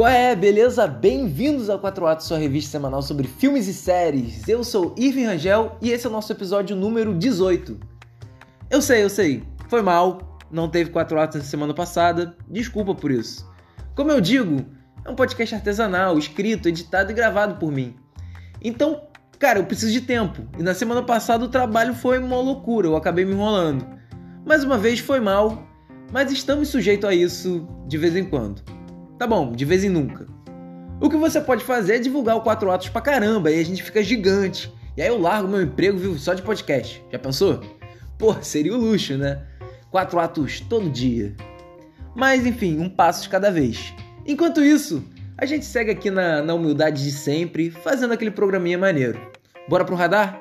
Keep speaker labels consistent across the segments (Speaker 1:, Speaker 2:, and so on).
Speaker 1: Qual é, beleza? Bem-vindos ao 4 Atos, sua revista semanal sobre filmes e séries. Eu sou Irving Rangel e esse é o nosso episódio número 18. Eu sei, eu sei, foi mal, não teve 4 Atos na semana passada, desculpa por isso. Como eu digo, é um podcast artesanal, escrito, editado e gravado por mim. Então, cara, eu preciso de tempo. E na semana passada o trabalho foi uma loucura, eu acabei me enrolando. Mais uma vez foi mal, mas estamos sujeitos a isso de vez em quando. Tá bom, de vez em nunca. O que você pode fazer é divulgar o 4 atos pra caramba, aí a gente fica gigante. E aí eu largo meu emprego vivo só de podcast. Já pensou? Pô, seria o luxo, né? Quatro atos todo dia. Mas enfim, um passo de cada vez. Enquanto isso, a gente segue aqui na, na humildade de sempre, fazendo aquele programinha maneiro. Bora pro radar?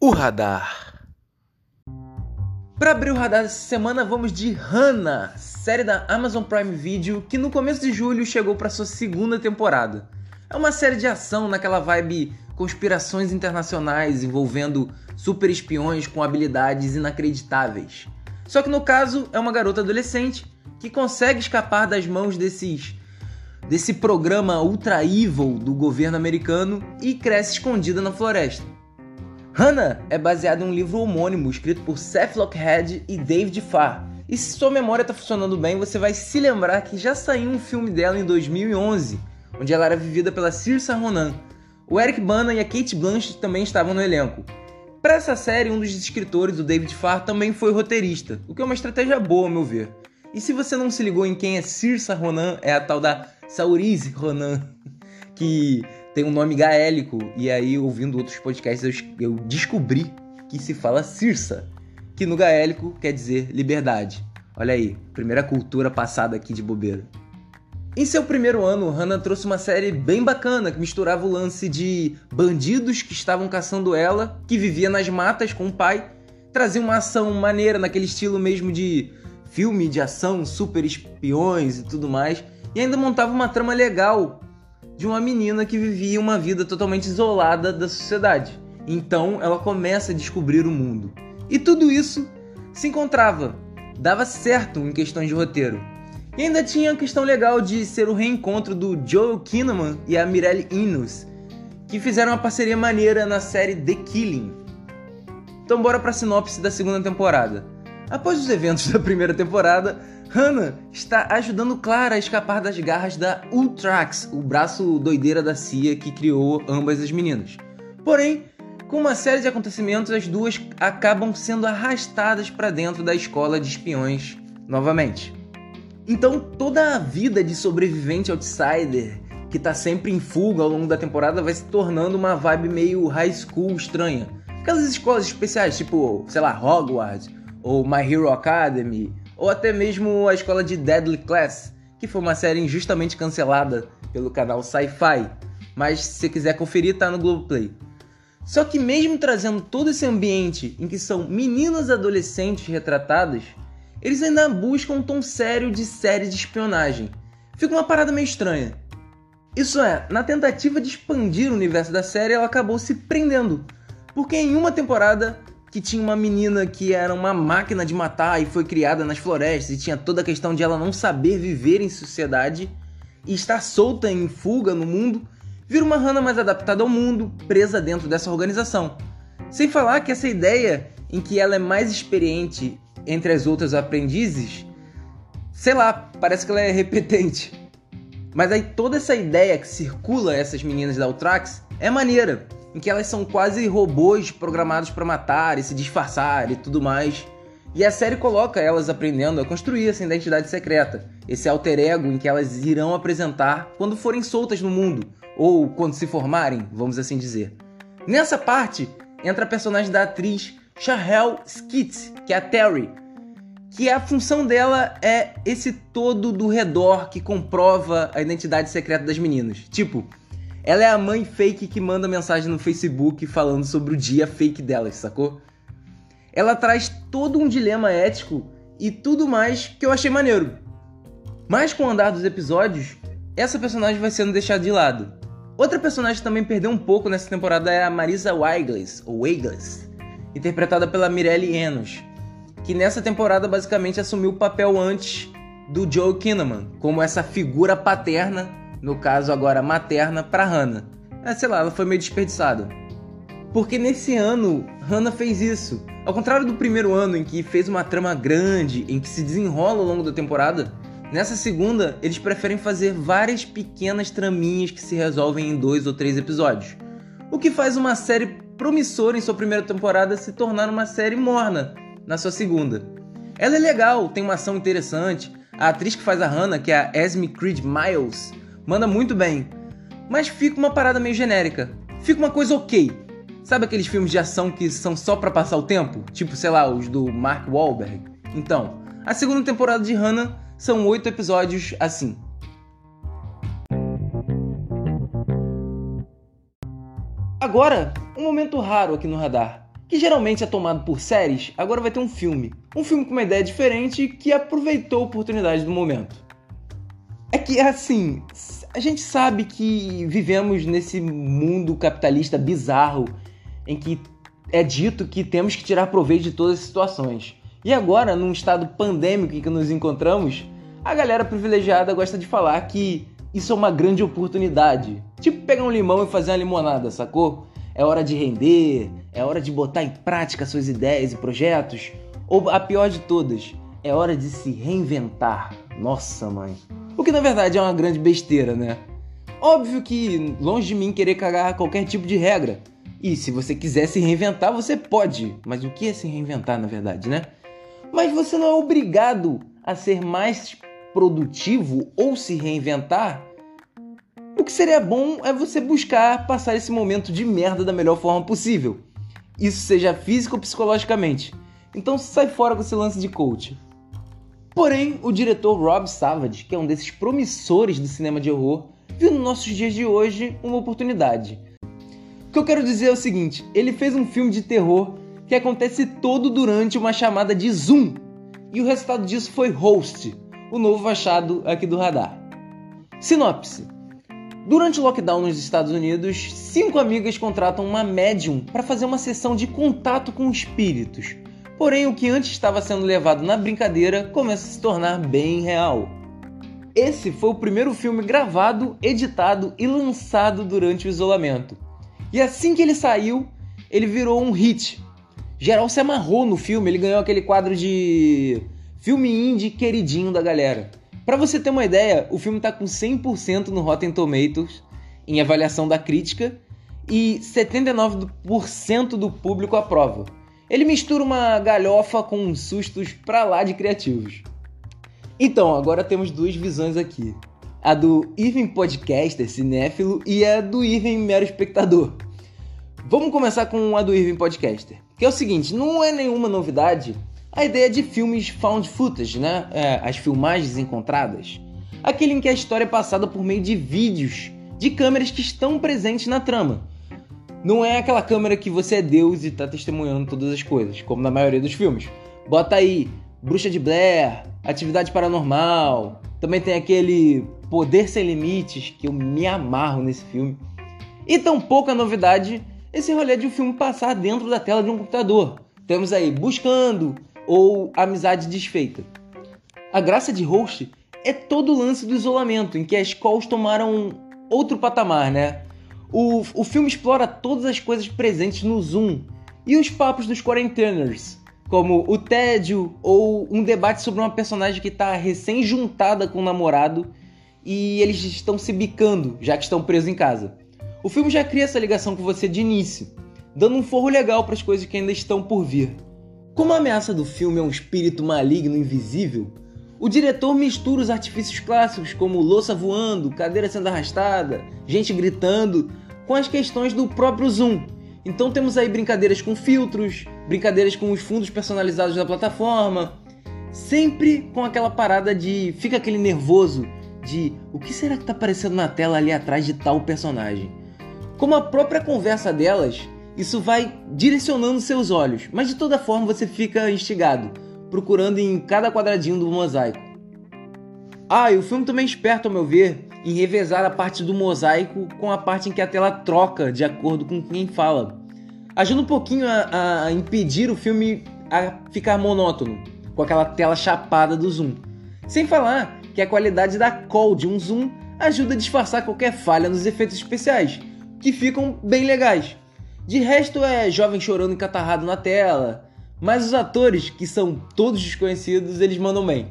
Speaker 1: O radar. Para abrir o radar dessa semana, vamos de Hannah, série da Amazon Prime Video que no começo de julho chegou para sua segunda temporada. É uma série de ação naquela vibe conspirações internacionais envolvendo super espiões com habilidades inacreditáveis. Só que no caso é uma garota adolescente que consegue escapar das mãos desses desse programa ultra evil do governo americano e cresce escondida na floresta. Hannah é baseado em um livro homônimo escrito por Seth Lockhead e David Farr. E se sua memória está funcionando bem, você vai se lembrar que já saiu um filme dela em 2011, onde ela era vivida pela Saoirse Ronan. O Eric Bana e a Kate Blanchett também estavam no elenco. Para essa série, um dos escritores, o David Farr, também foi roteirista, o que é uma estratégia boa, ao meu ver. E se você não se ligou em quem é Saoirse Ronan, é a tal da Saoirse Ronan, que tem um nome gaélico. E aí, ouvindo outros podcasts, eu, eu descobri que se fala Cirsa, que no gaélico quer dizer liberdade. Olha aí, primeira cultura passada aqui de bobeira. Em seu primeiro ano, Hannah trouxe uma série bem bacana que misturava o lance de bandidos que estavam caçando ela, que vivia nas matas com o pai, trazia uma ação maneira naquele estilo mesmo de filme de ação, super espiões e tudo mais, e ainda montava uma trama legal de uma menina que vivia uma vida totalmente isolada da sociedade. Então ela começa a descobrir o mundo. E tudo isso se encontrava, dava certo em questões de roteiro. E ainda tinha a questão legal de ser o reencontro do Joel Kinnaman e a Mirelle Innes, que fizeram uma parceria maneira na série The Killing. Então bora pra sinopse da segunda temporada. Após os eventos da primeira temporada, Hannah está ajudando Clara a escapar das garras da Ultrax, o braço doideira da CIA que criou ambas as meninas. Porém, com uma série de acontecimentos, as duas acabam sendo arrastadas para dentro da escola de espiões novamente. Então, toda a vida de sobrevivente outsider que está sempre em fuga ao longo da temporada vai se tornando uma vibe meio high school estranha. Aquelas escolas especiais, tipo, sei lá, Hogwarts ou My Hero Academy ou até mesmo a escola de Deadly Class, que foi uma série injustamente cancelada pelo canal Sci-Fi, mas se quiser conferir tá no Globoplay. Só que mesmo trazendo todo esse ambiente em que são meninas adolescentes retratadas, eles ainda buscam um tom sério de série de espionagem. Fica uma parada meio estranha. Isso é, na tentativa de expandir o universo da série, ela acabou se prendendo, porque em uma temporada que tinha uma menina que era uma máquina de matar e foi criada nas florestas e tinha toda a questão de ela não saber viver em sociedade e estar solta em fuga no mundo, vira uma Hannah mais adaptada ao mundo, presa dentro dessa organização. Sem falar que essa ideia em que ela é mais experiente entre as outras aprendizes, sei lá, parece que ela é repetente. Mas aí toda essa ideia que circula essas meninas da Ultrax é maneira em que elas são quase robôs programados para matar e se disfarçar e tudo mais. E a série coloca elas aprendendo a construir essa identidade secreta, esse alter ego em que elas irão apresentar quando forem soltas no mundo, ou quando se formarem, vamos assim dizer. Nessa parte, entra a personagem da atriz Shahel Skitz, que é a Terry, que a função dela é esse todo do redor que comprova a identidade secreta das meninas. Tipo, ela é a mãe fake que manda mensagem no Facebook falando sobre o dia fake delas, sacou? Ela traz todo um dilema ético e tudo mais que eu achei maneiro. Mas com o andar dos episódios, essa personagem vai sendo deixada de lado. Outra personagem que também perdeu um pouco nessa temporada é a Marisa Weigles, ou Weigles, interpretada pela Mirelle Enos, que nessa temporada basicamente assumiu o papel antes do Joe Kinnaman, como essa figura paterna, no caso agora materna, para Hannah. É, sei lá, ela foi meio desperdiçada. Porque nesse ano, Hannah fez isso. Ao contrário do primeiro ano, em que fez uma trama grande, em que se desenrola ao longo da temporada, nessa segunda, eles preferem fazer várias pequenas traminhas que se resolvem em dois ou três episódios. O que faz uma série promissora em sua primeira temporada se tornar uma série morna na sua segunda. Ela é legal, tem uma ação interessante. A atriz que faz a Hannah, que é a Esme Creed Miles, manda muito bem. Mas fica uma parada meio genérica. Fica uma coisa ok. Sabe aqueles filmes de ação que são só para passar o tempo? Tipo, sei lá, os do Mark Wahlberg? Então, a segunda temporada de Hannah são oito episódios assim. Agora, um momento raro aqui no radar, que geralmente é tomado por séries, agora vai ter um filme. Um filme com uma ideia diferente que aproveitou a oportunidade do momento. É que, assim, a gente sabe que vivemos nesse mundo capitalista bizarro em que é dito que temos que tirar proveito de todas as situações. E agora, num estado pandêmico em que nos encontramos, a galera privilegiada gosta de falar que isso é uma grande oportunidade. Tipo pegar um limão e fazer uma limonada, sacou? É hora de render, é hora de botar em prática suas ideias e projetos. Ou a pior de todas, é hora de se reinventar. Nossa, mãe. O que na verdade é uma grande besteira, né? Óbvio que longe de mim querer cagar qualquer tipo de regra. E se você quiser se reinventar, você pode. Mas o que é se reinventar, na verdade, né? Mas você não é obrigado a ser mais produtivo ou se reinventar. O que seria bom é você buscar passar esse momento de merda da melhor forma possível. Isso seja físico ou psicologicamente. Então sai fora com esse lance de coach. Porém, o diretor Rob Savage, que é um desses promissores do cinema de horror, viu nos nossos dias de hoje uma oportunidade. O que eu quero dizer é o seguinte: ele fez um filme de terror que acontece todo durante uma chamada de Zoom. E o resultado disso foi Host, o novo achado aqui do radar. Sinopse: Durante o lockdown nos Estados Unidos, cinco amigas contratam uma médium para fazer uma sessão de contato com espíritos. Porém, o que antes estava sendo levado na brincadeira começa a se tornar bem real. Esse foi o primeiro filme gravado, editado e lançado durante o isolamento. E assim que ele saiu, ele virou um hit. Geral se amarrou no filme, ele ganhou aquele quadro de filme indie queridinho da galera. Para você ter uma ideia, o filme tá com 100% no Rotten Tomatoes em avaliação da crítica e 79% do público aprova. Ele mistura uma galhofa com uns sustos pra lá de criativos. Então, agora temos duas visões aqui. A do Irving Podcaster, cinéfilo, e a do Irving Mero Espectador. Vamos começar com a do Irving Podcaster. Que é o seguinte, não é nenhuma novidade a ideia de filmes found footage, né? É, as filmagens encontradas. Aquele em que a história é passada por meio de vídeos de câmeras que estão presentes na trama. Não é aquela câmera que você é Deus e tá testemunhando todas as coisas, como na maioria dos filmes. Bota aí Bruxa de Blair, Atividade Paranormal. Também tem aquele Poder Sem Limites, que eu me amarro nesse filme. E tão pouca novidade esse rolê de um filme passar dentro da tela de um computador. Temos aí Buscando, ou amizade desfeita. A graça de Host é todo o lance do isolamento, em que as calls tomaram outro patamar, né? O, o filme explora todas as coisas presentes no Zoom e os papos dos quarenteners, como o tédio ou um debate sobre uma personagem que está recém-juntada com o namorado e eles estão se bicando, já que estão presos em casa. O filme já cria essa ligação com você de início, dando um forro legal para as coisas que ainda estão por vir. Como a ameaça do filme é um espírito maligno invisível, o diretor mistura os artifícios clássicos como louça voando, cadeira sendo arrastada, gente gritando, com as questões do próprio Zoom. Então temos aí brincadeiras com filtros, brincadeiras com os fundos personalizados da plataforma, sempre com aquela parada de fica aquele nervoso de o que será que está aparecendo na tela ali atrás de tal personagem. Como a própria conversa delas isso vai direcionando seus olhos, mas de toda forma você fica instigado, procurando em cada quadradinho do mosaico. Ah, e o filme também é esperto, ao meu ver, em revezar a parte do mosaico com a parte em que a tela troca de acordo com quem fala, ajuda um pouquinho a, a impedir o filme a ficar monótono, com aquela tela chapada do zoom. Sem falar que a qualidade da call de um zoom ajuda a disfarçar qualquer falha nos efeitos especiais, que ficam bem legais. De resto é jovem chorando encatarrado na tela, mas os atores, que são todos desconhecidos, eles mandam bem.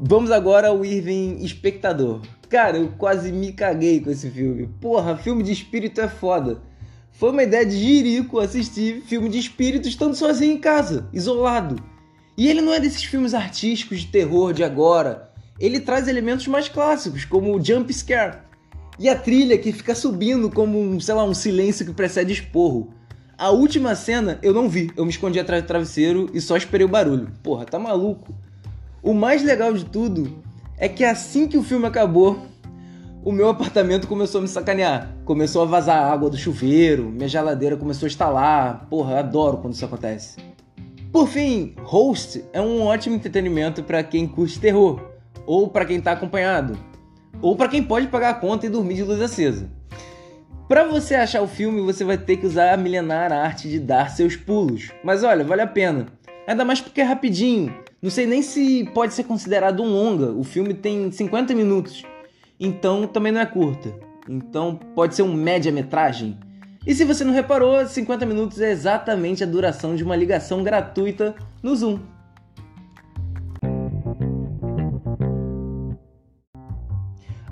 Speaker 1: Vamos agora ao Irving espectador. Cara, eu quase me caguei com esse filme. Porra, filme de espírito é foda. Foi uma ideia de Jirico assistir filme de espírito estando sozinho em casa, isolado. E ele não é desses filmes artísticos de terror de agora. Ele traz elementos mais clássicos, como o jump scare. E a trilha que fica subindo como um, sei lá, um silêncio que precede esporro. A última cena eu não vi, eu me escondi atrás do travesseiro e só esperei o barulho. Porra, tá maluco? O mais legal de tudo é que assim que o filme acabou, o meu apartamento começou a me sacanear. Começou a vazar água do chuveiro, minha geladeira começou a estalar. Porra, adoro quando isso acontece. Por fim, Host é um ótimo entretenimento para quem curte terror, ou para quem está acompanhado, ou para quem pode pagar a conta e dormir de luz acesa. Para você achar o filme, você vai ter que usar a milenar arte de dar seus pulos. Mas olha, vale a pena. Ainda mais porque é rapidinho. Não sei nem se pode ser considerado um longa. O filme tem 50 minutos então também não é curta. Então pode ser um média-metragem. E se você não reparou, 50 minutos é exatamente a duração de uma ligação gratuita no Zoom.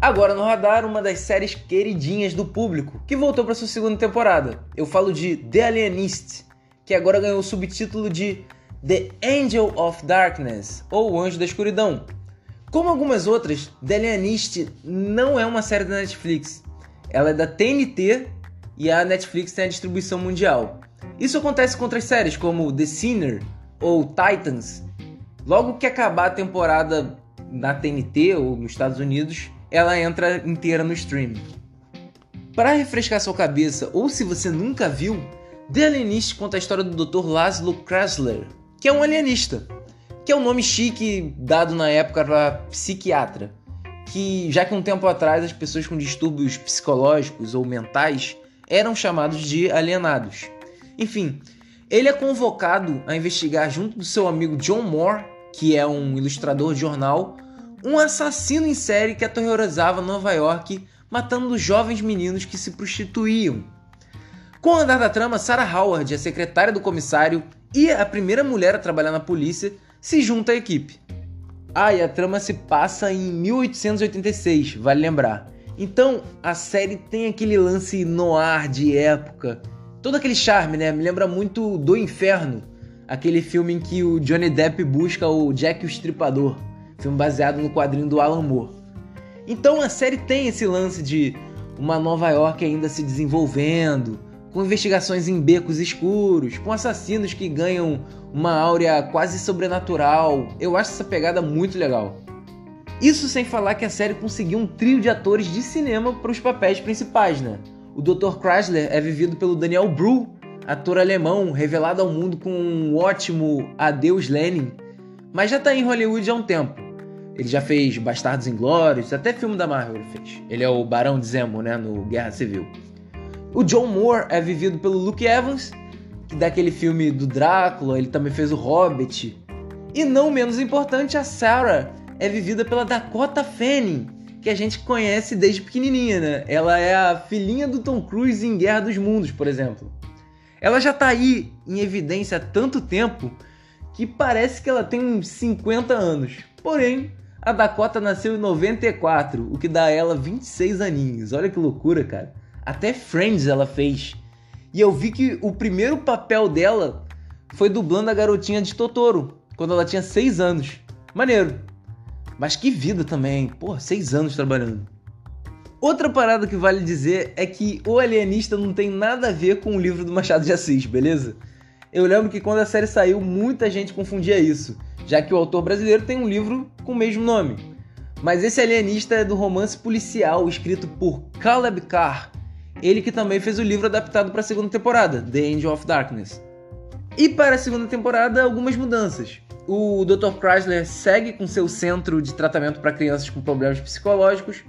Speaker 1: Agora no radar, uma das séries queridinhas do público, que voltou para sua segunda temporada. Eu falo de The Alienist, que agora ganhou o subtítulo de The Angel of Darkness, ou Anjo da Escuridão, como algumas outras, The Alienist não é uma série da Netflix. Ela é da TNT e a Netflix tem a distribuição mundial. Isso acontece com outras séries como The Sinner ou Titans. Logo que acabar a temporada na TNT ou nos Estados Unidos, ela entra inteira no stream. Para refrescar sua cabeça, ou se você nunca viu, The Alienist conta a história do Dr. Laszlo Krasler, que é um alienista que é um nome chique dado na época para psiquiatra, que já que um tempo atrás as pessoas com distúrbios psicológicos ou mentais eram chamados de alienados. Enfim, ele é convocado a investigar junto do seu amigo John Moore, que é um ilustrador de jornal, um assassino em série que aterrorizava Nova York, matando jovens meninos que se prostituíam. Com o andar da trama, Sarah Howard, a secretária do comissário e a primeira mulher a trabalhar na polícia, se junta à equipe. Ah, e a trama se passa em 1886, vale lembrar. Então a série tem aquele lance noir de época, todo aquele charme, né? Me lembra muito do Inferno, aquele filme em que o Johnny Depp busca o Jack o Estripador, filme baseado no quadrinho do Alan Moore. Então a série tem esse lance de uma Nova York ainda se desenvolvendo, com investigações em becos escuros, com assassinos que ganham uma áurea quase sobrenatural. Eu acho essa pegada muito legal. Isso sem falar que a série conseguiu um trio de atores de cinema para os papéis principais, né? O Dr. Chrysler é vivido pelo Daniel Bru, ator alemão revelado ao mundo com um ótimo Adeus Lenin, mas já está em Hollywood há um tempo. Ele já fez Bastardos Inglórios, até filme da Marvel ele fez. Ele é o Barão de Zemo, né, no Guerra Civil. O John Moore é vivido pelo Luke Evans, que daquele filme do Drácula, ele também fez o Hobbit. E não menos importante, a Sarah é vivida pela Dakota Fanning, que a gente conhece desde pequenininha, né? Ela é a filhinha do Tom Cruise em Guerra dos Mundos, por exemplo. Ela já tá aí em evidência há tanto tempo que parece que ela tem uns 50 anos. Porém, a Dakota nasceu em 94, o que dá a ela 26 aninhos. Olha que loucura, cara. Até Friends ela fez. E eu vi que o primeiro papel dela foi dublando a garotinha de Totoro, quando ela tinha 6 anos. Maneiro. Mas que vida também, porra, 6 anos trabalhando. Outra parada que vale dizer é que O Alienista não tem nada a ver com o livro do Machado de Assis, beleza? Eu lembro que quando a série saiu, muita gente confundia isso, já que o autor brasileiro tem um livro com o mesmo nome. Mas esse alienista é do romance policial escrito por Caleb Carr, ele que também fez o livro adaptado para a segunda temporada, The Angel of Darkness. E para a segunda temporada, algumas mudanças. O Dr. Chrysler segue com seu centro de tratamento para crianças com problemas psicológicos,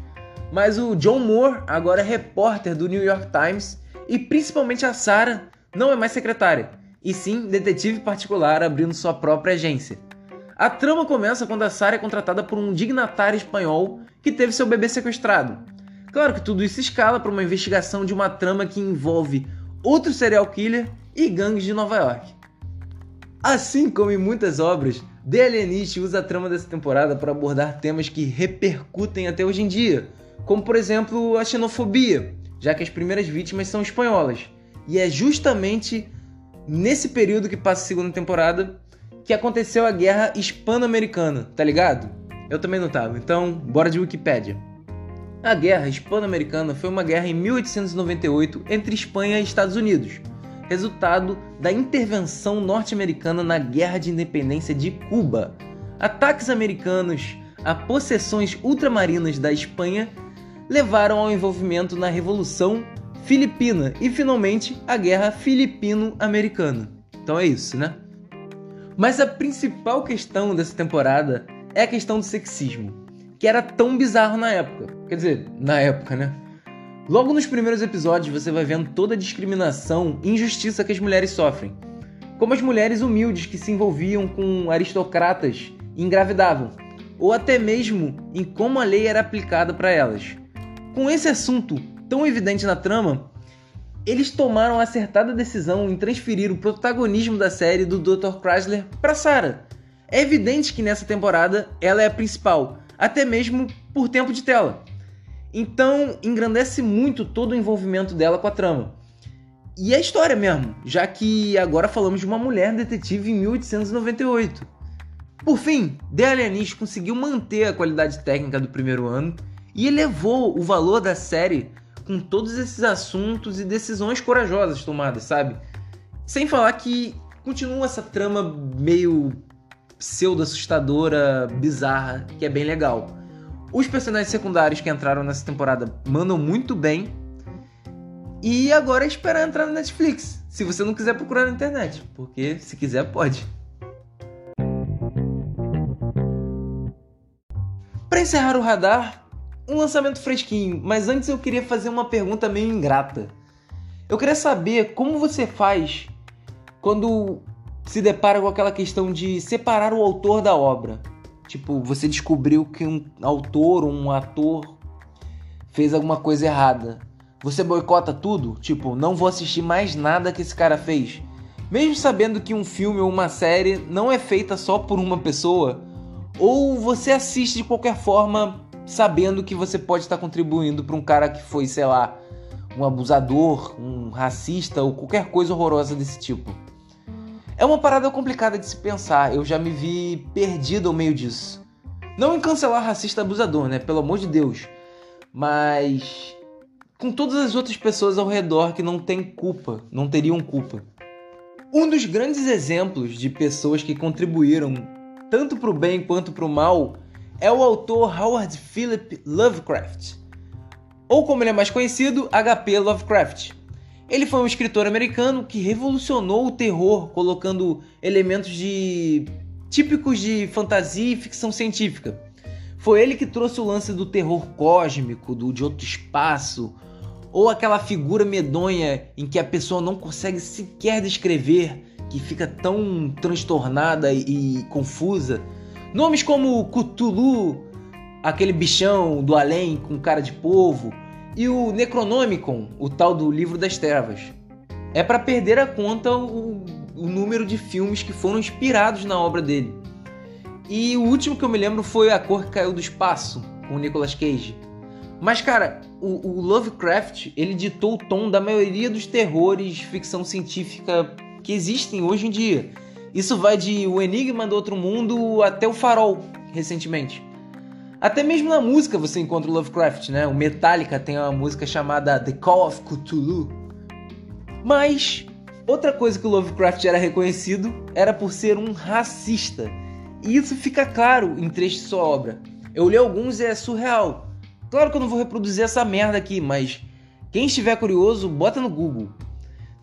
Speaker 1: mas o John Moore agora é repórter do New York Times e principalmente a Sarah não é mais secretária. E sim detetive particular abrindo sua própria agência. A trama começa quando a Sarah é contratada por um dignatário espanhol que teve seu bebê sequestrado. Claro que tudo isso escala para uma investigação de uma trama que envolve outro serial killer e gangues de Nova York. Assim como em muitas obras, The Alienist usa a trama dessa temporada para abordar temas que repercutem até hoje em dia, como por exemplo a xenofobia, já que as primeiras vítimas são espanholas. E é justamente nesse período que passa a segunda temporada que aconteceu a guerra hispano-americana, tá ligado? Eu também não tava, então bora de Wikipédia. A guerra hispano-americana foi uma guerra em 1898 entre Espanha e Estados Unidos, resultado da intervenção norte-americana na Guerra de Independência de Cuba. Ataques americanos a possessões ultramarinas da Espanha levaram ao envolvimento na Revolução Filipina e finalmente a Guerra Filipino-Americana. Então é isso, né? Mas a principal questão dessa temporada é a questão do sexismo, que era tão bizarro na época. Quer dizer, na época, né? Logo nos primeiros episódios você vai vendo toda a discriminação e injustiça que as mulheres sofrem. Como as mulheres humildes que se envolviam com aristocratas e engravidavam, ou até mesmo em como a lei era aplicada para elas. Com esse assunto tão evidente na trama, eles tomaram a acertada decisão em transferir o protagonismo da série do Dr. Chrysler para Sarah. É evidente que nessa temporada ela é a principal, até mesmo por tempo de tela. Então, engrandece muito todo o envolvimento dela com a trama. E a história mesmo, já que agora falamos de uma mulher detetive em 1898. Por fim, The Alienist conseguiu manter a qualidade técnica do primeiro ano e elevou o valor da série com todos esses assuntos e decisões corajosas tomadas, sabe? Sem falar que continua essa trama meio pseudo-assustadora, bizarra, que é bem legal. Os personagens secundários que entraram nessa temporada mandam muito bem. E agora é esperar entrar na Netflix. Se você não quiser procurar na internet. Porque se quiser, pode. Para encerrar o radar, um lançamento fresquinho, mas antes eu queria fazer uma pergunta meio ingrata. Eu queria saber como você faz quando se depara com aquela questão de separar o autor da obra. Tipo, você descobriu que um autor ou um ator fez alguma coisa errada. Você boicota tudo? Tipo, não vou assistir mais nada que esse cara fez. Mesmo sabendo que um filme ou uma série não é feita só por uma pessoa, ou você assiste de qualquer forma sabendo que você pode estar contribuindo para um cara que foi, sei lá, um abusador, um racista ou qualquer coisa horrorosa desse tipo. É uma parada complicada de se pensar, eu já me vi perdido ao meio disso. Não em cancelar racista abusador, né? Pelo amor de Deus. Mas com todas as outras pessoas ao redor que não têm culpa, não teriam culpa. Um dos grandes exemplos de pessoas que contribuíram tanto para o bem quanto para o mal é o autor Howard Philip Lovecraft, ou como ele é mais conhecido, H.P. Lovecraft. Ele foi um escritor americano que revolucionou o terror colocando elementos de típicos de fantasia e ficção científica. Foi ele que trouxe o lance do terror cósmico, do de outro espaço, ou aquela figura medonha em que a pessoa não consegue sequer descrever, que fica tão transtornada e confusa Nomes como Cthulhu, aquele bichão do além com cara de povo, e o Necronomicon, o tal do Livro das Trevas. É para perder a conta o, o número de filmes que foram inspirados na obra dele. E o último que eu me lembro foi A Cor que Caiu do Espaço, com o Nicolas Cage. Mas, cara, o, o, Lovecraft, ele ditou o tom da maioria dos terrores ficção científica que existem hoje em dia. Isso vai de O Enigma do Outro Mundo até O Farol, recentemente. Até mesmo na música você encontra o Lovecraft, né? O Metallica tem uma música chamada The Call of Cthulhu. Mas outra coisa que o Lovecraft era reconhecido era por ser um racista. E isso fica claro em trechos de sua obra. Eu li alguns e é surreal. Claro que eu não vou reproduzir essa merda aqui, mas quem estiver curioso, bota no Google.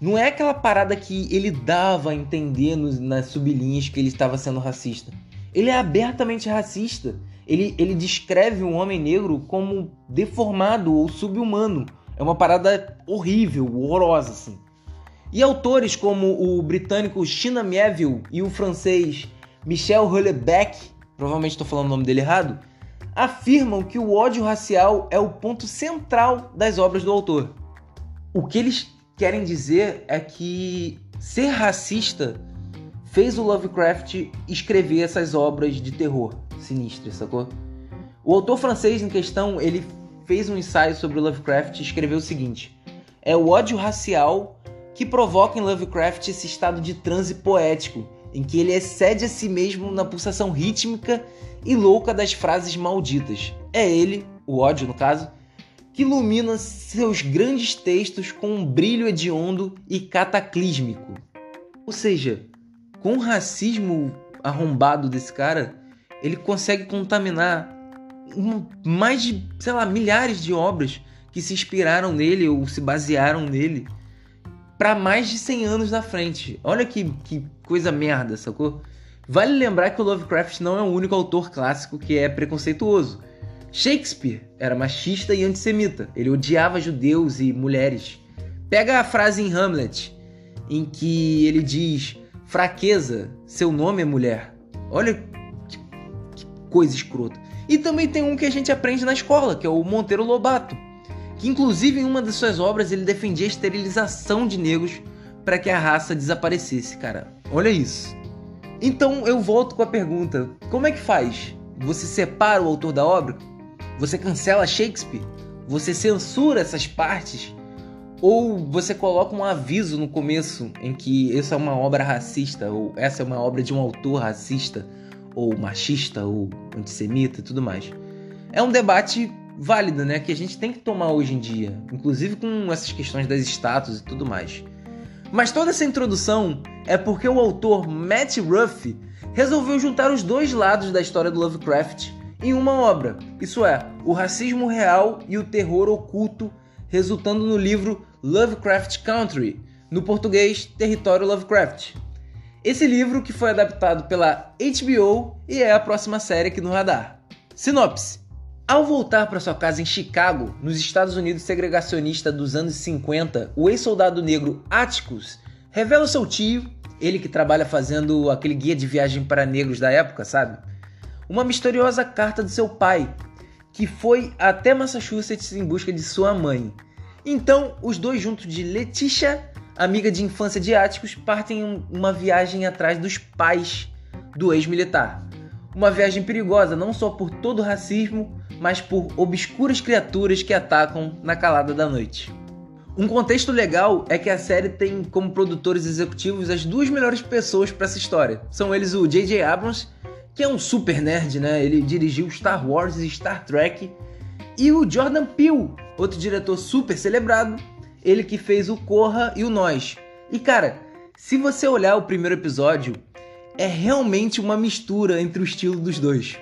Speaker 1: Não é aquela parada que ele dava a entender nos, nas sublinhas que ele estava sendo racista. Ele é abertamente racista. Ele, ele descreve um homem negro como deformado ou subhumano. É uma parada horrível, horrorosa, assim. E autores como o britânico China Miéville e o francês Michel Houellebecq, provavelmente estou falando o nome dele errado, afirmam que o ódio racial é o ponto central das obras do autor. O que eles querem dizer é que ser racista fez o Lovecraft escrever essas obras de terror sinistras, sacou? O autor francês em questão, ele fez um ensaio sobre o Lovecraft e escreveu o seguinte: É o ódio racial que provoca em Lovecraft esse estado de transe poético, em que ele excede a si mesmo na pulsação rítmica e louca das frases malditas. É ele, o ódio no caso, que ilumina seus grandes textos com um brilho hediondo e cataclísmico. Ou seja, com o racismo arrombado desse cara, ele consegue contaminar mais de, sei lá, milhares de obras que se inspiraram nele ou se basearam nele para mais de 100 anos na frente. Olha que, que coisa merda, sacou? Vale lembrar que o Lovecraft não é o único autor clássico que é preconceituoso. Shakespeare era machista e antissemita. Ele odiava judeus e mulheres. Pega a frase em Hamlet, em que ele diz: Fraqueza, seu nome é mulher. Olha que, que coisa escrota. E também tem um que a gente aprende na escola, que é o Monteiro Lobato, que inclusive em uma de suas obras ele defendia a esterilização de negros para que a raça desaparecesse, cara. Olha isso. Então eu volto com a pergunta: como é que faz? Você separa o autor da obra? Você cancela Shakespeare? Você censura essas partes? Ou você coloca um aviso no começo em que essa é uma obra racista, ou essa é uma obra de um autor racista, ou machista, ou antissemita e tudo mais. É um debate válido, né? Que a gente tem que tomar hoje em dia, inclusive com essas questões das estátuas e tudo mais. Mas toda essa introdução é porque o autor Matt Ruff resolveu juntar os dois lados da história do Lovecraft em uma obra, isso é, o racismo real e o terror oculto, resultando no livro Lovecraft Country, no português Território Lovecraft. Esse livro que foi adaptado pela HBO e é a próxima série aqui no radar. Sinopse: Ao voltar para sua casa em Chicago, nos Estados Unidos segregacionista dos anos 50, o ex-soldado negro Atticus revela seu tio, ele que trabalha fazendo aquele guia de viagem para negros da época, sabe? Uma misteriosa carta de seu pai, que foi até Massachusetts em busca de sua mãe. Então, os dois, junto de Letitia, amiga de infância de Áticos, partem em uma viagem atrás dos pais do ex-militar. Uma viagem perigosa não só por todo o racismo, mas por obscuras criaturas que atacam na calada da noite. Um contexto legal é que a série tem como produtores executivos as duas melhores pessoas para essa história. São eles o J.J. Abrams, que é um super nerd, né? Ele dirigiu Star Wars e Star Trek, e o Jordan Peele, outro diretor super celebrado, ele que fez o Corra e o Nós. E cara, se você olhar o primeiro episódio, é realmente uma mistura entre o estilo dos dois.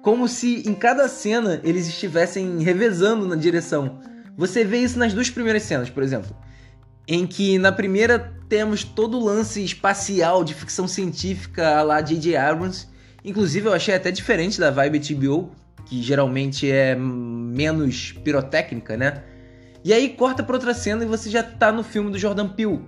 Speaker 1: Como se em cada cena eles estivessem revezando na direção. Você vê isso nas duas primeiras cenas, por exemplo. Em que na primeira temos todo o lance espacial de ficção científica lá J.J. Abrams. Inclusive eu achei até diferente da vibe HBO, que geralmente é menos pirotécnica, né? E aí corta para outra cena e você já tá no filme do Jordan Peele,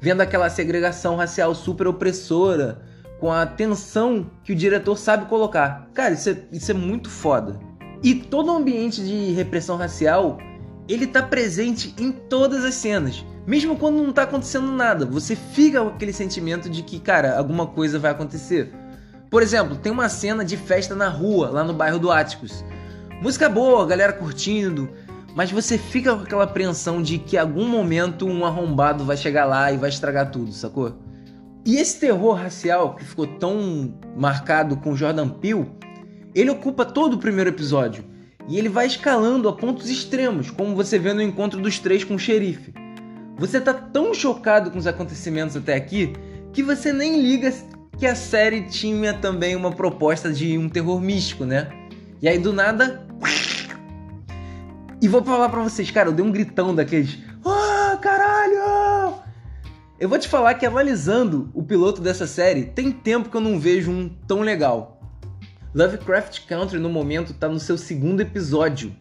Speaker 1: vendo aquela segregação racial super opressora, com a tensão que o diretor sabe colocar. Cara, isso é, isso é muito foda. E todo o ambiente de repressão racial, ele tá presente em todas as cenas. Mesmo quando não tá acontecendo nada, você fica com aquele sentimento de que, cara, alguma coisa vai acontecer. Por exemplo, tem uma cena de festa na rua, lá no bairro do Áticos. Música boa, galera curtindo, mas você fica com aquela apreensão de que algum momento um arrombado vai chegar lá e vai estragar tudo, sacou? E esse terror racial que ficou tão marcado com Jordan Peele, ele ocupa todo o primeiro episódio e ele vai escalando a pontos extremos, como você vê no encontro dos três com o xerife. Você tá tão chocado com os acontecimentos até aqui que você nem liga que a série tinha também uma proposta de um terror místico, né? E aí do nada. E vou falar pra vocês, cara, eu dei um gritão daqueles. Ah, oh, caralho! Eu vou te falar que analisando o piloto dessa série, tem tempo que eu não vejo um tão legal. Lovecraft Country no momento tá no seu segundo episódio,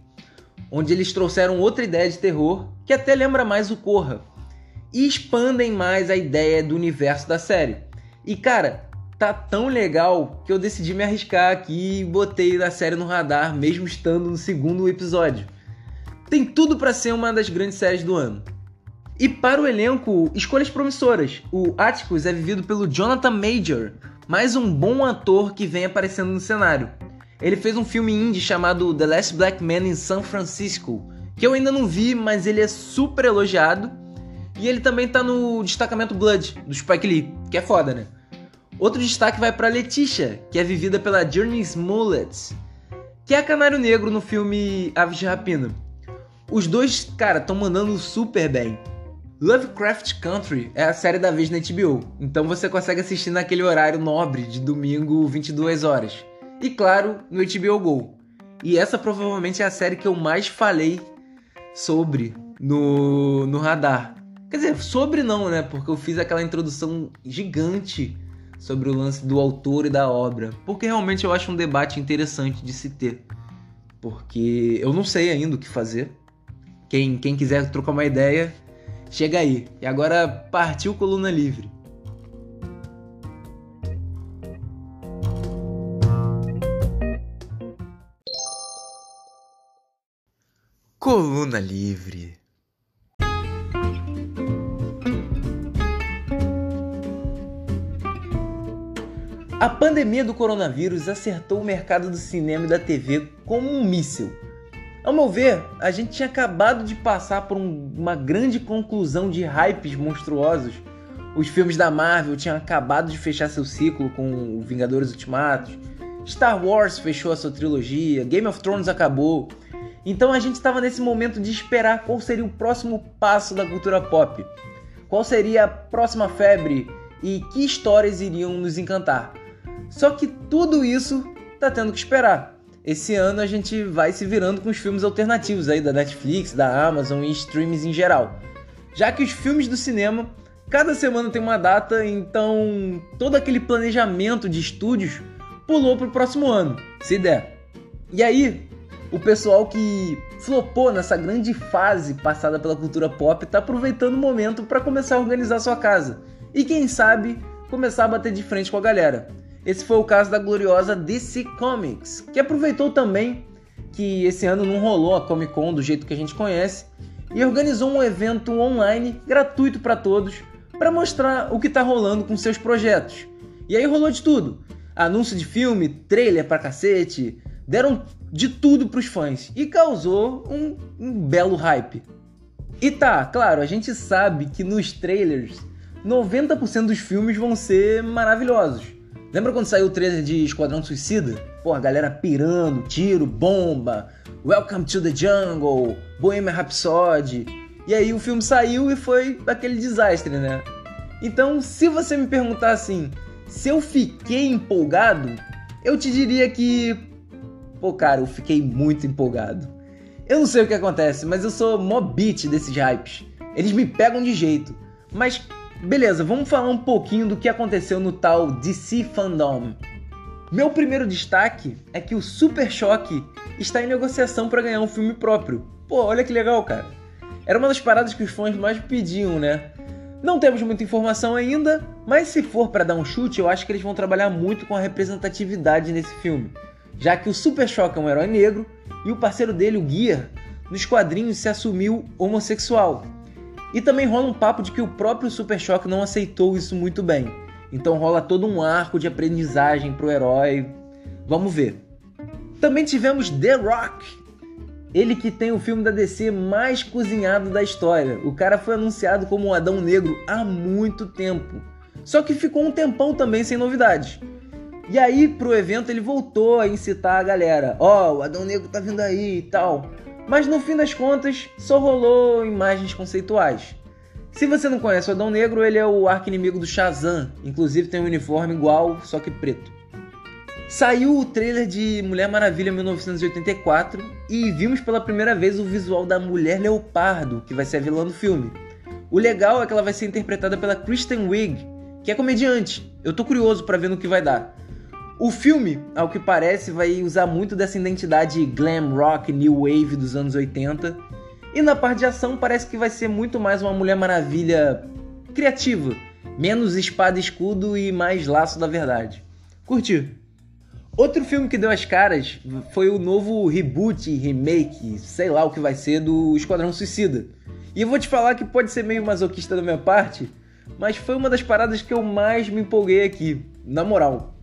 Speaker 1: onde eles trouxeram outra ideia de terror que até lembra mais o Corra. e expandem mais a ideia do universo da série. E cara, tá tão legal que eu decidi me arriscar aqui e botei a série no radar, mesmo estando no segundo episódio. Tem tudo para ser uma das grandes séries do ano. E para o elenco, escolhas promissoras. O Atticus é vivido pelo Jonathan Major, mais um bom ator que vem aparecendo no cenário. Ele fez um filme indie chamado The Last Black Man in San Francisco, que eu ainda não vi, mas ele é super elogiado. E ele também tá no destacamento Blood, do Spike Lee, que é foda, né? Outro destaque vai para Letitia, que é vivida pela Journey Smollett, que é a Canário Negro no filme Aves de Rapina. Os dois, cara, estão mandando super bem. Lovecraft Country é a série da vez na HBO, então você consegue assistir naquele horário nobre de domingo, 22 horas. E claro, no HBO Go. E essa provavelmente é a série que eu mais falei sobre no, no radar. Quer dizer, sobre não, né? Porque eu fiz aquela introdução gigante sobre o lance do autor e da obra. Porque realmente eu acho um debate interessante de se ter. Porque eu não sei ainda o que fazer. Quem, quem quiser trocar uma ideia, chega aí. E agora partiu Coluna Livre. Coluna Livre. A pandemia do coronavírus acertou o mercado do cinema e da TV como um míssil. Ao meu ver, a gente tinha acabado de passar por um, uma grande conclusão de hypes monstruosos. Os filmes da Marvel tinham acabado de fechar seu ciclo com Vingadores Ultimatos. Star Wars fechou a sua trilogia, Game of Thrones acabou. Então a gente estava nesse momento de esperar qual seria o próximo passo da cultura pop. Qual seria a próxima febre e que histórias iriam nos encantar. Só que tudo isso tá tendo que esperar. Esse ano a gente vai se virando com os filmes alternativos aí da Netflix, da Amazon e streams em geral. Já que os filmes do cinema, cada semana tem uma data, então todo aquele planejamento de estúdios pulou pro próximo ano, se der. E aí, o pessoal que flopou nessa grande fase passada pela cultura pop tá aproveitando o momento para começar a organizar sua casa. E quem sabe começar a bater de frente com a galera. Esse foi o caso da gloriosa DC Comics, que aproveitou também que esse ano não rolou a Comic Con do jeito que a gente conhece e organizou um evento online gratuito para todos para mostrar o que está rolando com seus projetos. E aí rolou de tudo: anúncio de filme, trailer pra cacete, deram de tudo pros fãs e causou um, um belo hype. E tá, claro, a gente sabe que nos trailers 90% dos filmes vão ser maravilhosos. Lembra quando saiu o trailer de Esquadrão Suicida? Pô, a galera pirando, tiro, bomba, Welcome to the Jungle, Bohemian Rhapsody. E aí o filme saiu e foi aquele desastre, né? Então, se você me perguntar assim, se eu fiquei empolgado, eu te diria que. Pô, cara, eu fiquei muito empolgado. Eu não sei o que acontece, mas eu sou mó beat desses hypes. Eles me pegam de jeito. Mas Beleza, vamos falar um pouquinho do que aconteceu no tal DC Fandom. Meu primeiro destaque é que o Super Choque está em negociação para ganhar um filme próprio. Pô, olha que legal, cara. Era uma das paradas que os fãs mais pediam, né? Não temos muita informação ainda, mas se for para dar um chute, eu acho que eles vão trabalhar muito com a representatividade nesse filme, já que o Super Choque é um herói negro e o parceiro dele, o Gear, nos quadrinhos se assumiu homossexual. E também rola um papo de que o próprio Super Choque não aceitou isso muito bem. Então rola todo um arco de aprendizagem pro herói. Vamos ver. Também tivemos The Rock. Ele que tem o filme da DC mais cozinhado da história. O cara foi anunciado como o Adão Negro há muito tempo. Só que ficou um tempão também sem novidades. E aí, pro evento, ele voltou a incitar a galera: Ó, oh, o Adão Negro tá vindo aí e tal. Mas no fim das contas, só rolou imagens conceituais. Se você não conhece o Adão Negro, ele é o arqui-inimigo do Shazam, inclusive tem um uniforme igual, só que preto. Saiu o trailer de Mulher Maravilha 1984 e vimos pela primeira vez o visual da Mulher Leopardo, que vai ser a vilã do filme. O legal é que ela vai ser interpretada pela Kristen Wiig, que é comediante. Eu tô curioso para ver no que vai dar. O filme, ao que parece, vai usar muito dessa identidade glam rock, new wave dos anos 80. E na parte de ação parece que vai ser muito mais uma Mulher Maravilha criativa, menos espada e escudo e mais laço da verdade. Curti. Outro filme que deu as caras foi o novo reboot, remake, sei lá o que vai ser, do Esquadrão Suicida. E eu vou te falar que pode ser meio masoquista da minha parte, mas foi uma das paradas que eu mais me empolguei aqui, na moral.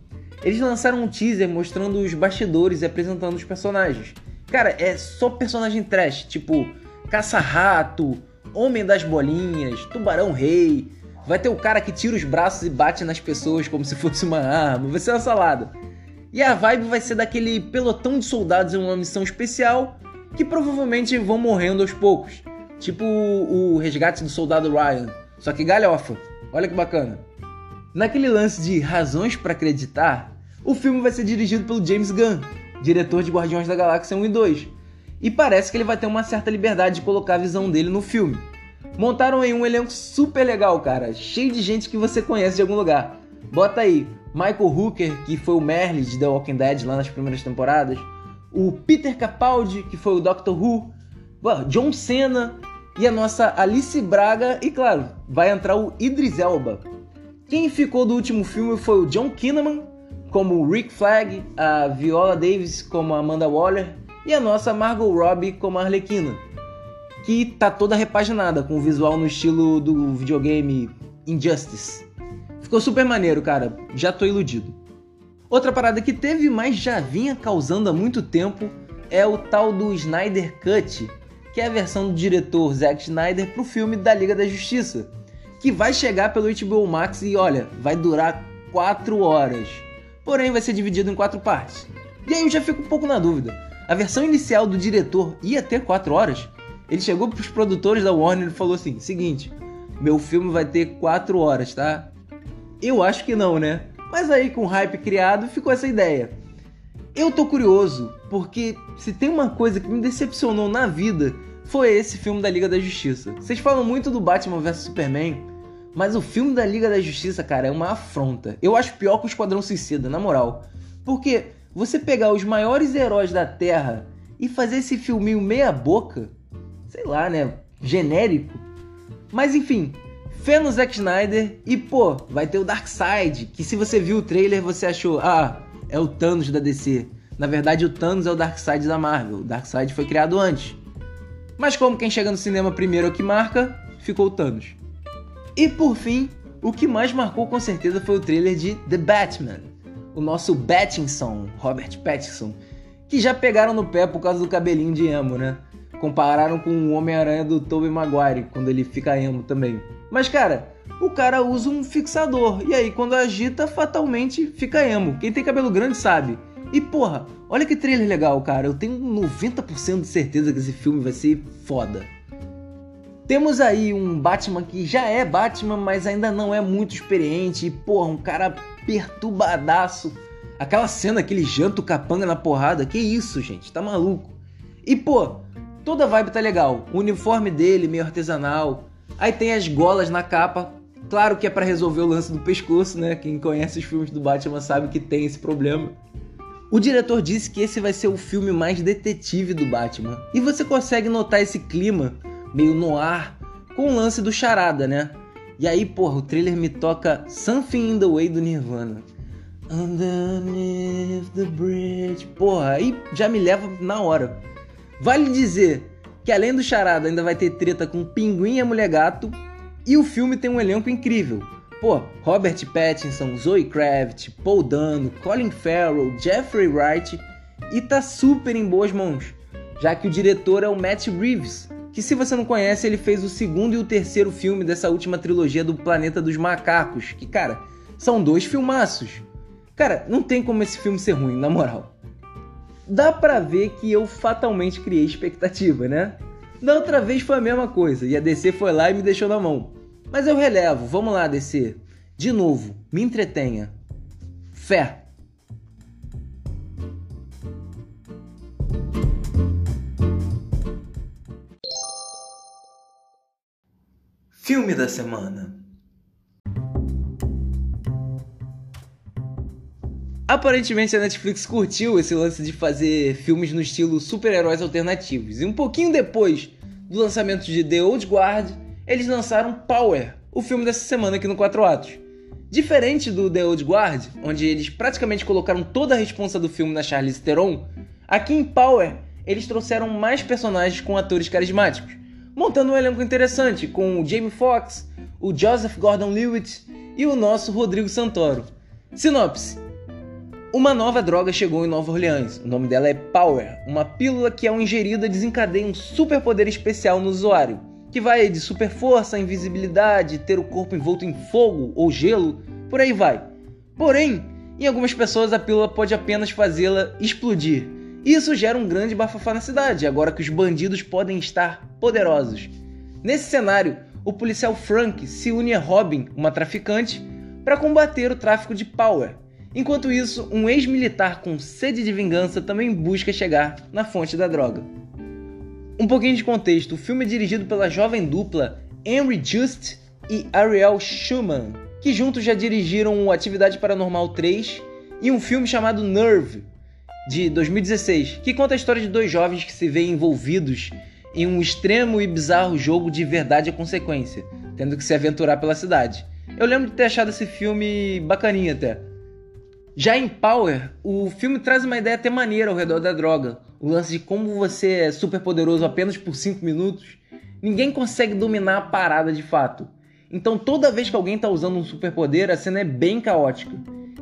Speaker 1: Eles lançaram um teaser mostrando os bastidores e apresentando os personagens. Cara, é só personagem trash, tipo Caça-Rato, Homem das Bolinhas, Tubarão Rei. Vai ter o cara que tira os braços e bate nas pessoas como se fosse uma arma. Vai ser uma salada. E a vibe vai ser daquele pelotão de soldados em uma missão especial que provavelmente vão morrendo aos poucos. Tipo o resgate do soldado Ryan. Só que galhofa. Olha que bacana. Naquele lance de razões para acreditar, o filme vai ser dirigido pelo James Gunn, diretor de Guardiões da Galáxia 1 e 2. E parece que ele vai ter uma certa liberdade de colocar a visão dele no filme. Montaram aí um elenco super legal, cara, cheio de gente que você conhece de algum lugar. Bota aí Michael Hooker, que foi o Merle de The Walking Dead lá nas primeiras temporadas, o Peter Capaldi, que foi o Doctor Who, John Cena e a nossa Alice Braga e claro, vai entrar o Idris Elba. Quem ficou do último filme foi o John Kinnaman como Rick Flag, a Viola Davis como Amanda Waller e a nossa Margot Robbie como Arlequina, que tá toda repaginada com o visual no estilo do videogame Injustice. Ficou super maneiro, cara. Já tô iludido. Outra parada que teve, mas já vinha causando há muito tempo, é o tal do Snyder Cut, que é a versão do diretor Zack Snyder pro filme da Liga da Justiça, que vai chegar pelo HBO Max e olha, vai durar 4 horas. Porém, vai ser dividido em quatro partes. E aí eu já fico um pouco na dúvida. A versão inicial do diretor ia ter 4 horas? Ele chegou pros produtores da Warner e falou assim: seguinte, meu filme vai ter 4 horas, tá? Eu acho que não, né? Mas aí com o hype criado ficou essa ideia. Eu tô curioso, porque se tem uma coisa que me decepcionou na vida, foi esse filme da Liga da Justiça. Vocês falam muito do Batman vs Superman, mas o filme da Liga da Justiça, cara, é uma afronta. Eu acho pior que o Esquadrão Suicida, na moral. Porque você pegar os maiores heróis da Terra e fazer esse filminho meia boca, sei lá, né, genérico. Mas enfim, fé no Zack Snyder e pô, vai ter o Darkseid, que se você viu o trailer você achou, ah, é o Thanos da DC. Na verdade, o Thanos é o Darkseid da Marvel. O Darkseid foi criado antes. Mas como quem chega no cinema primeiro é o que marca, ficou o Thanos. E por fim, o que mais marcou com certeza foi o trailer de The Batman, o nosso Pattinson, Robert Pattinson, que já pegaram no pé por causa do cabelinho de emo, né? Compararam com o Homem-Aranha do Tobey Maguire, quando ele fica emo também. Mas, cara, o cara usa um fixador. E aí, quando agita, fatalmente fica emo. Quem tem cabelo grande sabe. E, porra, olha que trailer legal, cara. Eu tenho 90% de certeza que esse filme vai ser foda. Temos aí um Batman que já é Batman, mas ainda não é muito experiente. E, porra, um cara perturbadaço. Aquela cena que ele janta o capanga na porrada. Que isso, gente? Tá maluco? E, pô, toda a vibe tá legal. O uniforme dele, meio artesanal. Aí tem as golas na capa. Claro que é para resolver o lance do pescoço, né? Quem conhece os filmes do Batman sabe que tem esse problema. O diretor disse que esse vai ser o filme mais detetive do Batman. E você consegue notar esse clima meio no ar com o lance do charada, né? E aí, porra, o trailer me toca Something in the Way do Nirvana. Underneath the bridge. Porra, aí já me leva na hora. Vale dizer que além do charada ainda vai ter treta com Pinguim e a Mulher Gato. E o filme tem um elenco incrível. Pô, Robert Pattinson, Zoe Kravitz, Paul Dano, Colin Farrell, Jeffrey Wright. E tá super em boas mãos, já que o diretor é o Matt Reeves, que se você não conhece, ele fez o segundo e o terceiro filme dessa última trilogia do Planeta dos Macacos, que, cara, são dois filmaços. Cara, não tem como esse filme ser ruim, na moral. Dá pra ver que eu fatalmente criei expectativa, né? Da outra vez foi a mesma coisa, e a DC foi lá e me deixou na mão. Mas eu relevo, vamos lá, DC. De novo, me entretenha. Fé. Filme da semana. Aparentemente a Netflix curtiu esse lance de fazer filmes no estilo super-heróis alternativos. E um pouquinho depois do lançamento de The Old Guard, eles lançaram Power, o filme dessa semana aqui no 4 Atos. Diferente do The Old Guard, onde eles praticamente colocaram toda a responsa do filme na Charlize Theron, aqui em Power eles trouxeram mais personagens com atores carismáticos, montando um elenco interessante com o Jamie Foxx, o Joseph Gordon-Levitt e o nosso Rodrigo Santoro. Sinopse: uma nova droga chegou em Nova Orleans. O nome dela é Power, uma pílula que ao ingerida desencadeia um superpoder especial no usuário, que vai de super força, invisibilidade, ter o corpo envolto em fogo ou gelo, por aí vai. Porém, em algumas pessoas a pílula pode apenas fazê-la explodir. Isso gera um grande bafafá na cidade, agora que os bandidos podem estar poderosos. Nesse cenário, o policial Frank se une a Robin, uma traficante, para combater o tráfico de Power, Enquanto isso, um ex-militar com sede de vingança também busca chegar na fonte da droga. Um pouquinho de contexto: o filme é dirigido pela jovem dupla Henry Just e Ariel Schumann, que juntos já dirigiram o Atividade Paranormal 3 e um filme chamado Nerve, de 2016, que conta a história de dois jovens que se veem envolvidos em um extremo e bizarro jogo de verdade e consequência, tendo que se aventurar pela cidade. Eu lembro de ter achado esse filme bacaninha até. Já em Power, o filme traz uma ideia até maneira ao redor da droga. O lance de como você é super poderoso apenas por 5 minutos, ninguém consegue dominar a parada de fato. Então toda vez que alguém está usando um superpoder, a cena é bem caótica.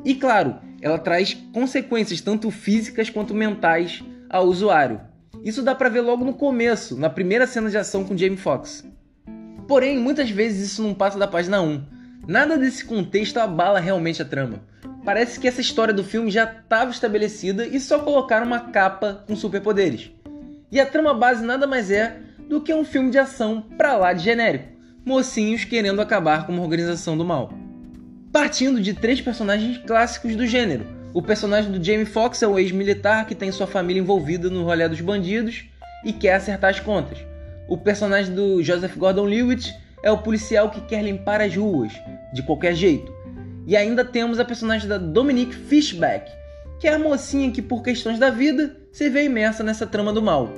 Speaker 1: E claro, ela traz consequências tanto físicas quanto mentais ao usuário. Isso dá para ver logo no começo, na primeira cena de ação com Jamie Foxx. Porém, muitas vezes isso não passa da página 1. Nada desse contexto abala realmente a trama. Parece que essa história do filme já estava estabelecida e só colocaram uma capa com superpoderes. E a trama base nada mais é do que um filme de ação pra lá de genérico, mocinhos querendo acabar com uma organização do mal. Partindo de três personagens clássicos do gênero. O personagem do Jamie Foxx é um ex-militar que tem sua família envolvida no rolê dos bandidos e quer acertar as contas. O personagem do Joseph Gordon-Levitt é o policial que quer limpar as ruas, de qualquer jeito. E ainda temos a personagem da Dominique Fishback, que é a mocinha que, por questões da vida, se vê imersa nessa trama do mal.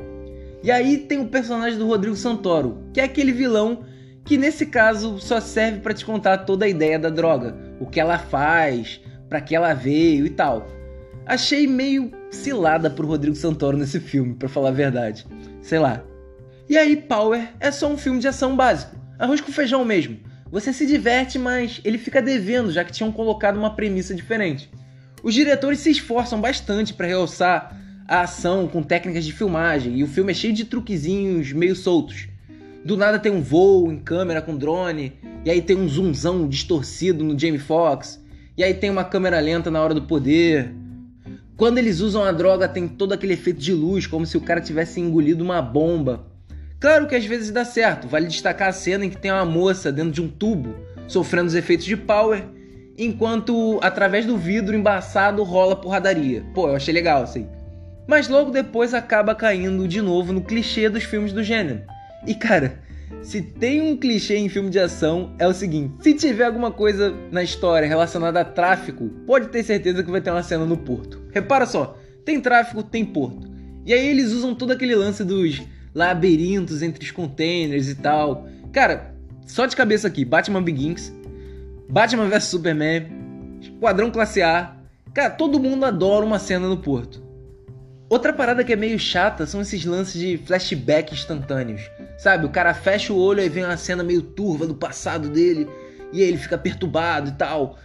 Speaker 1: E aí tem o personagem do Rodrigo Santoro, que é aquele vilão que nesse caso só serve para te contar toda a ideia da droga, o que ela faz, para que ela veio e tal. Achei meio cilada pro Rodrigo Santoro nesse filme, para falar a verdade. Sei lá. E aí Power é só um filme de ação básico, arroz com feijão mesmo. Você se diverte, mas ele fica devendo, já que tinham colocado uma premissa diferente. Os diretores se esforçam bastante para realçar a ação com técnicas de filmagem, e o filme é cheio de truquezinhos meio soltos. Do nada tem um voo em câmera com drone, e aí tem um zoomzão distorcido no Jamie Foxx, e aí tem uma câmera lenta na hora do poder. Quando eles usam a droga, tem todo aquele efeito de luz, como se o cara tivesse engolido uma bomba. Claro que às vezes dá certo, vale destacar a cena em que tem uma moça dentro de um tubo sofrendo os efeitos de power, enquanto através do vidro embaçado rola porradaria. Pô, eu achei legal assim. Mas logo depois acaba caindo de novo no clichê dos filmes do gênero. E cara, se tem um clichê em filme de ação, é o seguinte: se tiver alguma coisa na história relacionada a tráfico, pode ter certeza que vai ter uma cena no porto. Repara só, tem tráfico, tem porto. E aí eles usam todo aquele lance dos labirintos entre os containers e tal. Cara, só de cabeça aqui, Batman Begins, Batman vs Superman, Esquadrão Classe A. Cara, todo mundo adora uma cena no porto. Outra parada que é meio chata são esses lances de flashback instantâneos. Sabe, o cara fecha o olho e vem uma cena meio turva do passado dele e ele fica perturbado e tal.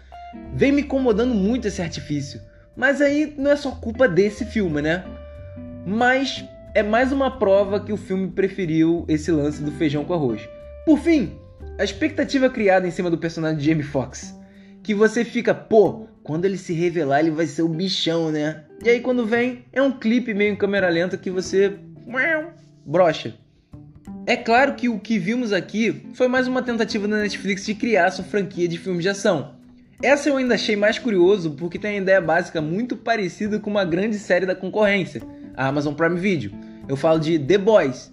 Speaker 1: Vem me incomodando muito esse artifício. Mas aí não é só culpa desse filme, né? Mas é mais uma prova que o filme preferiu esse lance do feijão com arroz. Por fim, a expectativa criada em cima do personagem de Jamie Foxx, que você fica, pô, quando ele se revelar ele vai ser o bichão, né? E aí quando vem, é um clipe meio em câmera lenta que você brocha. É claro que o que vimos aqui foi mais uma tentativa da Netflix de criar sua franquia de filmes de ação. Essa eu ainda achei mais curioso porque tem uma ideia básica muito parecida com uma grande série da concorrência, a Amazon Prime Video. Eu falo de The Boys.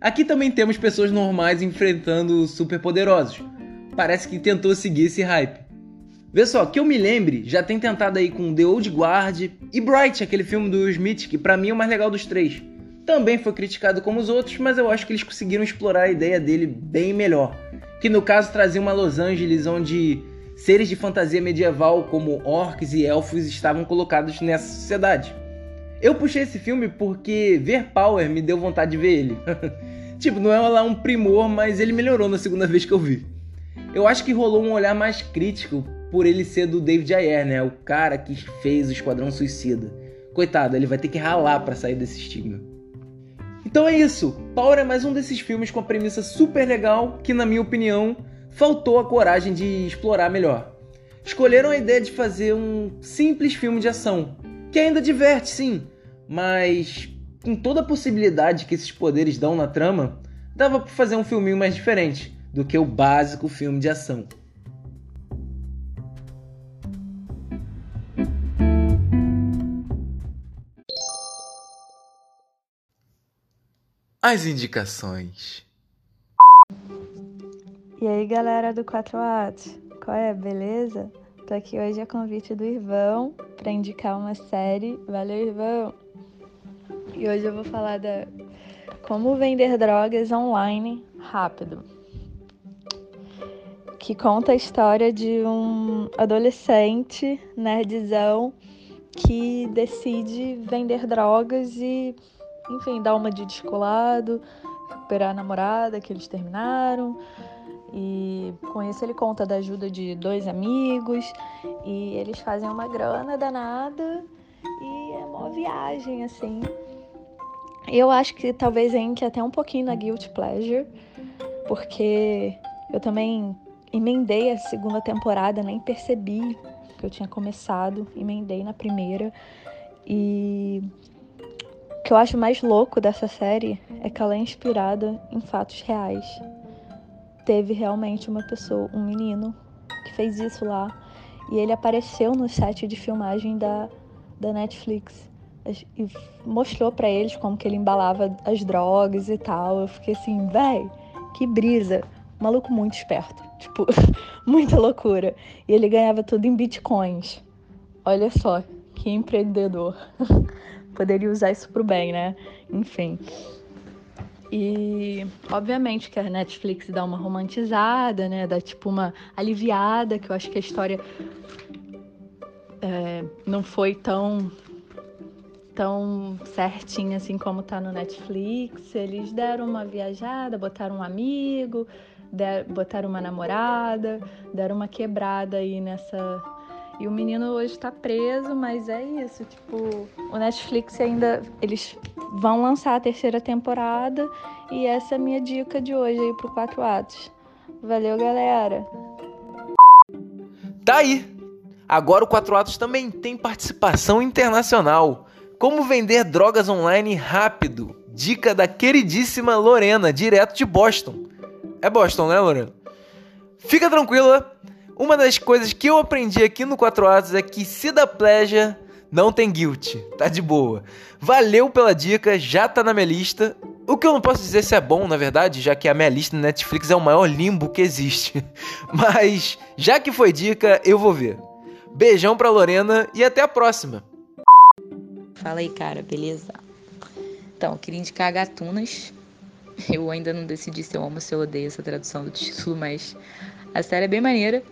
Speaker 1: Aqui também temos pessoas normais enfrentando superpoderosos. Parece que tentou seguir esse hype. Vê só, que eu me lembre, já tem tentado aí com The Old Guard e Bright, aquele filme do Smith, que para mim é o mais legal dos três. também foi criticado como os outros, mas eu acho que eles conseguiram explorar a ideia dele bem melhor. Que no caso trazia uma Los Angeles onde seres de fantasia medieval como orcs e elfos estavam colocados nessa sociedade. Eu puxei esse filme porque ver Power me deu vontade de ver ele. tipo, não é lá um primor, mas ele melhorou na segunda vez que eu vi. Eu acho que rolou um olhar mais crítico por ele ser do David Ayer, né? O cara que fez o Esquadrão Suicida. Coitado, ele vai ter que ralar para sair desse estigma. Então é isso. Power é mais um desses filmes com a premissa super legal que, na minha opinião, faltou a coragem de explorar melhor. Escolheram a ideia de fazer um simples filme de ação, que ainda diverte, sim, mas com toda a possibilidade que esses poderes dão na trama, dava para fazer um filminho mais diferente do que o básico filme de ação. As indicações.
Speaker 2: E aí, galera do 4 Atos, qual é, beleza? Tô aqui hoje a convite do Irvão para indicar uma série. Valeu, Irvão! E hoje eu vou falar da como vender drogas online rápido. Que conta a história de um adolescente nerdzão que decide vender drogas e, enfim, dar uma de descolado, recuperar a namorada que eles terminaram e com isso ele conta da ajuda de dois amigos e eles fazem uma grana danada e é uma viagem assim. Eu acho que talvez entre até um pouquinho na Guilty Pleasure, porque eu também emendei a segunda temporada, nem percebi que eu tinha começado, emendei na primeira. E que eu acho mais louco dessa série é que ela é inspirada em fatos reais teve realmente uma pessoa, um menino, que fez isso lá. E ele apareceu no set de filmagem da, da Netflix. E mostrou para eles como que ele embalava as drogas e tal. Eu fiquei assim, véi, que brisa. Maluco muito esperto. Tipo, muita loucura. E ele ganhava tudo em bitcoins. Olha só, que empreendedor. Poderia usar isso pro bem, né? Enfim. E obviamente que a Netflix dá uma romantizada, né? Dá tipo uma aliviada, que eu acho que a história é, não foi tão tão certinha assim como tá no Netflix. Eles deram uma viajada, botaram um amigo, der, botaram uma namorada, deram uma quebrada aí nessa e o menino hoje tá preso, mas é isso, tipo, o Netflix ainda eles vão lançar a terceira temporada e essa é a minha dica de hoje aí pro Quatro Atos. Valeu, galera.
Speaker 1: Tá aí. Agora o Quatro Atos também tem participação internacional. Como vender drogas online rápido. Dica da queridíssima Lorena, direto de Boston. É Boston, né, Lorena? Fica tranquila, uma das coisas que eu aprendi aqui no 4 Atos é que se dá pleasure, não tem guilt. Tá de boa. Valeu pela dica, já tá na minha lista. O que eu não posso dizer se é bom, na verdade, já que a minha lista no Netflix é o maior limbo que existe. Mas, já que foi dica, eu vou ver. Beijão pra Lorena e até a próxima.
Speaker 3: Fala aí, cara, beleza? Então, queria indicar Gatunas. Eu ainda não decidi se eu amo ou se eu odeio essa tradução do título, mas a série é bem maneira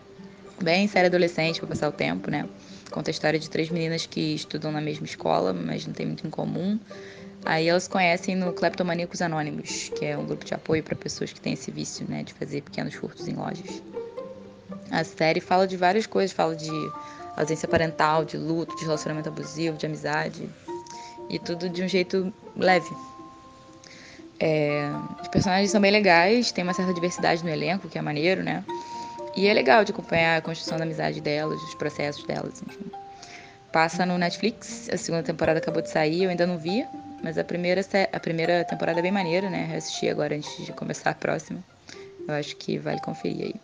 Speaker 3: bem série adolescente para passar o tempo, né? Conta a história de três meninas que estudam na mesma escola, mas não tem muito em comum. Aí elas conhecem no Kleptomaníacos Anônimos, que é um grupo de apoio para pessoas que têm esse vício, né, de fazer pequenos furtos em lojas. A série fala de várias coisas, fala de ausência parental, de luto, de relacionamento abusivo, de amizade, e tudo de um jeito leve. É, os personagens são bem legais, tem uma certa diversidade no elenco, que é maneiro, né? E é legal de acompanhar a construção da amizade delas, os processos delas, enfim. Passa no Netflix, a segunda temporada acabou de sair, eu ainda não vi, mas a primeira, a primeira temporada é bem maneira, né? Eu assisti agora antes de começar a próxima. Eu acho que vale conferir aí.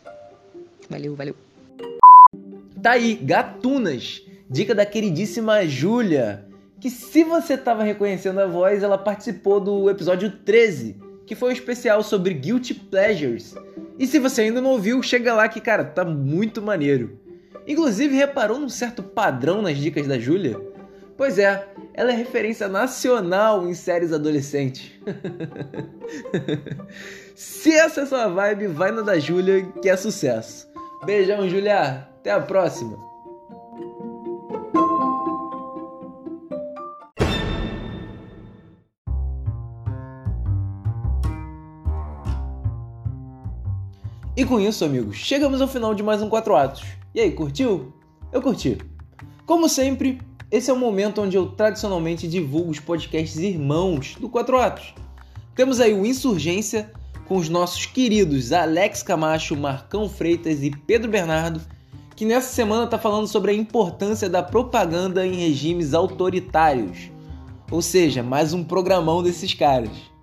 Speaker 3: Valeu, valeu.
Speaker 1: Tá aí, Gatunas, dica da queridíssima Júlia, que se você tava reconhecendo a voz, ela participou do episódio 13, que foi um especial sobre Guilty Pleasures e se você ainda não ouviu, chega lá que, cara, tá muito maneiro. Inclusive, reparou num certo padrão nas dicas da Júlia? Pois é, ela é referência nacional em séries adolescentes. Se essa é sua vibe, vai na da Júlia, que é sucesso. Beijão, Júlia. Até a próxima. E com isso, amigos, chegamos ao final de mais um 4 Atos. E aí, curtiu? Eu curti. Como sempre, esse é o momento onde eu tradicionalmente divulgo os podcasts irmãos do 4 Atos. Temos aí o Insurgência com os nossos queridos Alex Camacho, Marcão Freitas e Pedro Bernardo, que nessa semana está falando sobre a importância da propaganda em regimes autoritários. Ou seja, mais um programão desses caras.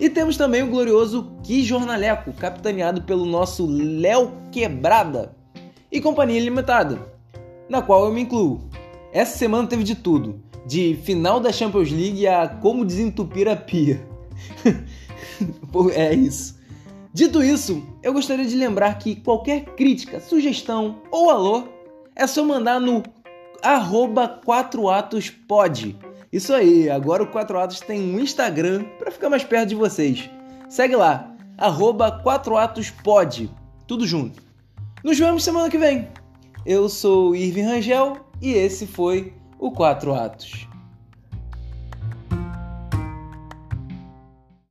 Speaker 1: E temos também o glorioso Que Jornaleco, capitaneado pelo nosso Léo Quebrada e Companhia Limitada, na qual eu me incluo. Essa semana teve de tudo, de final da Champions League a como desentupir a pia. é isso. Dito isso, eu gostaria de lembrar que qualquer crítica, sugestão ou alô é só mandar no arroba 4atospod isso aí, agora o 4 Atos tem um Instagram para ficar mais perto de vocês. Segue lá, arroba 4atospod, tudo junto. Nos vemos semana que vem. Eu sou Irving Rangel e esse foi o 4 Atos.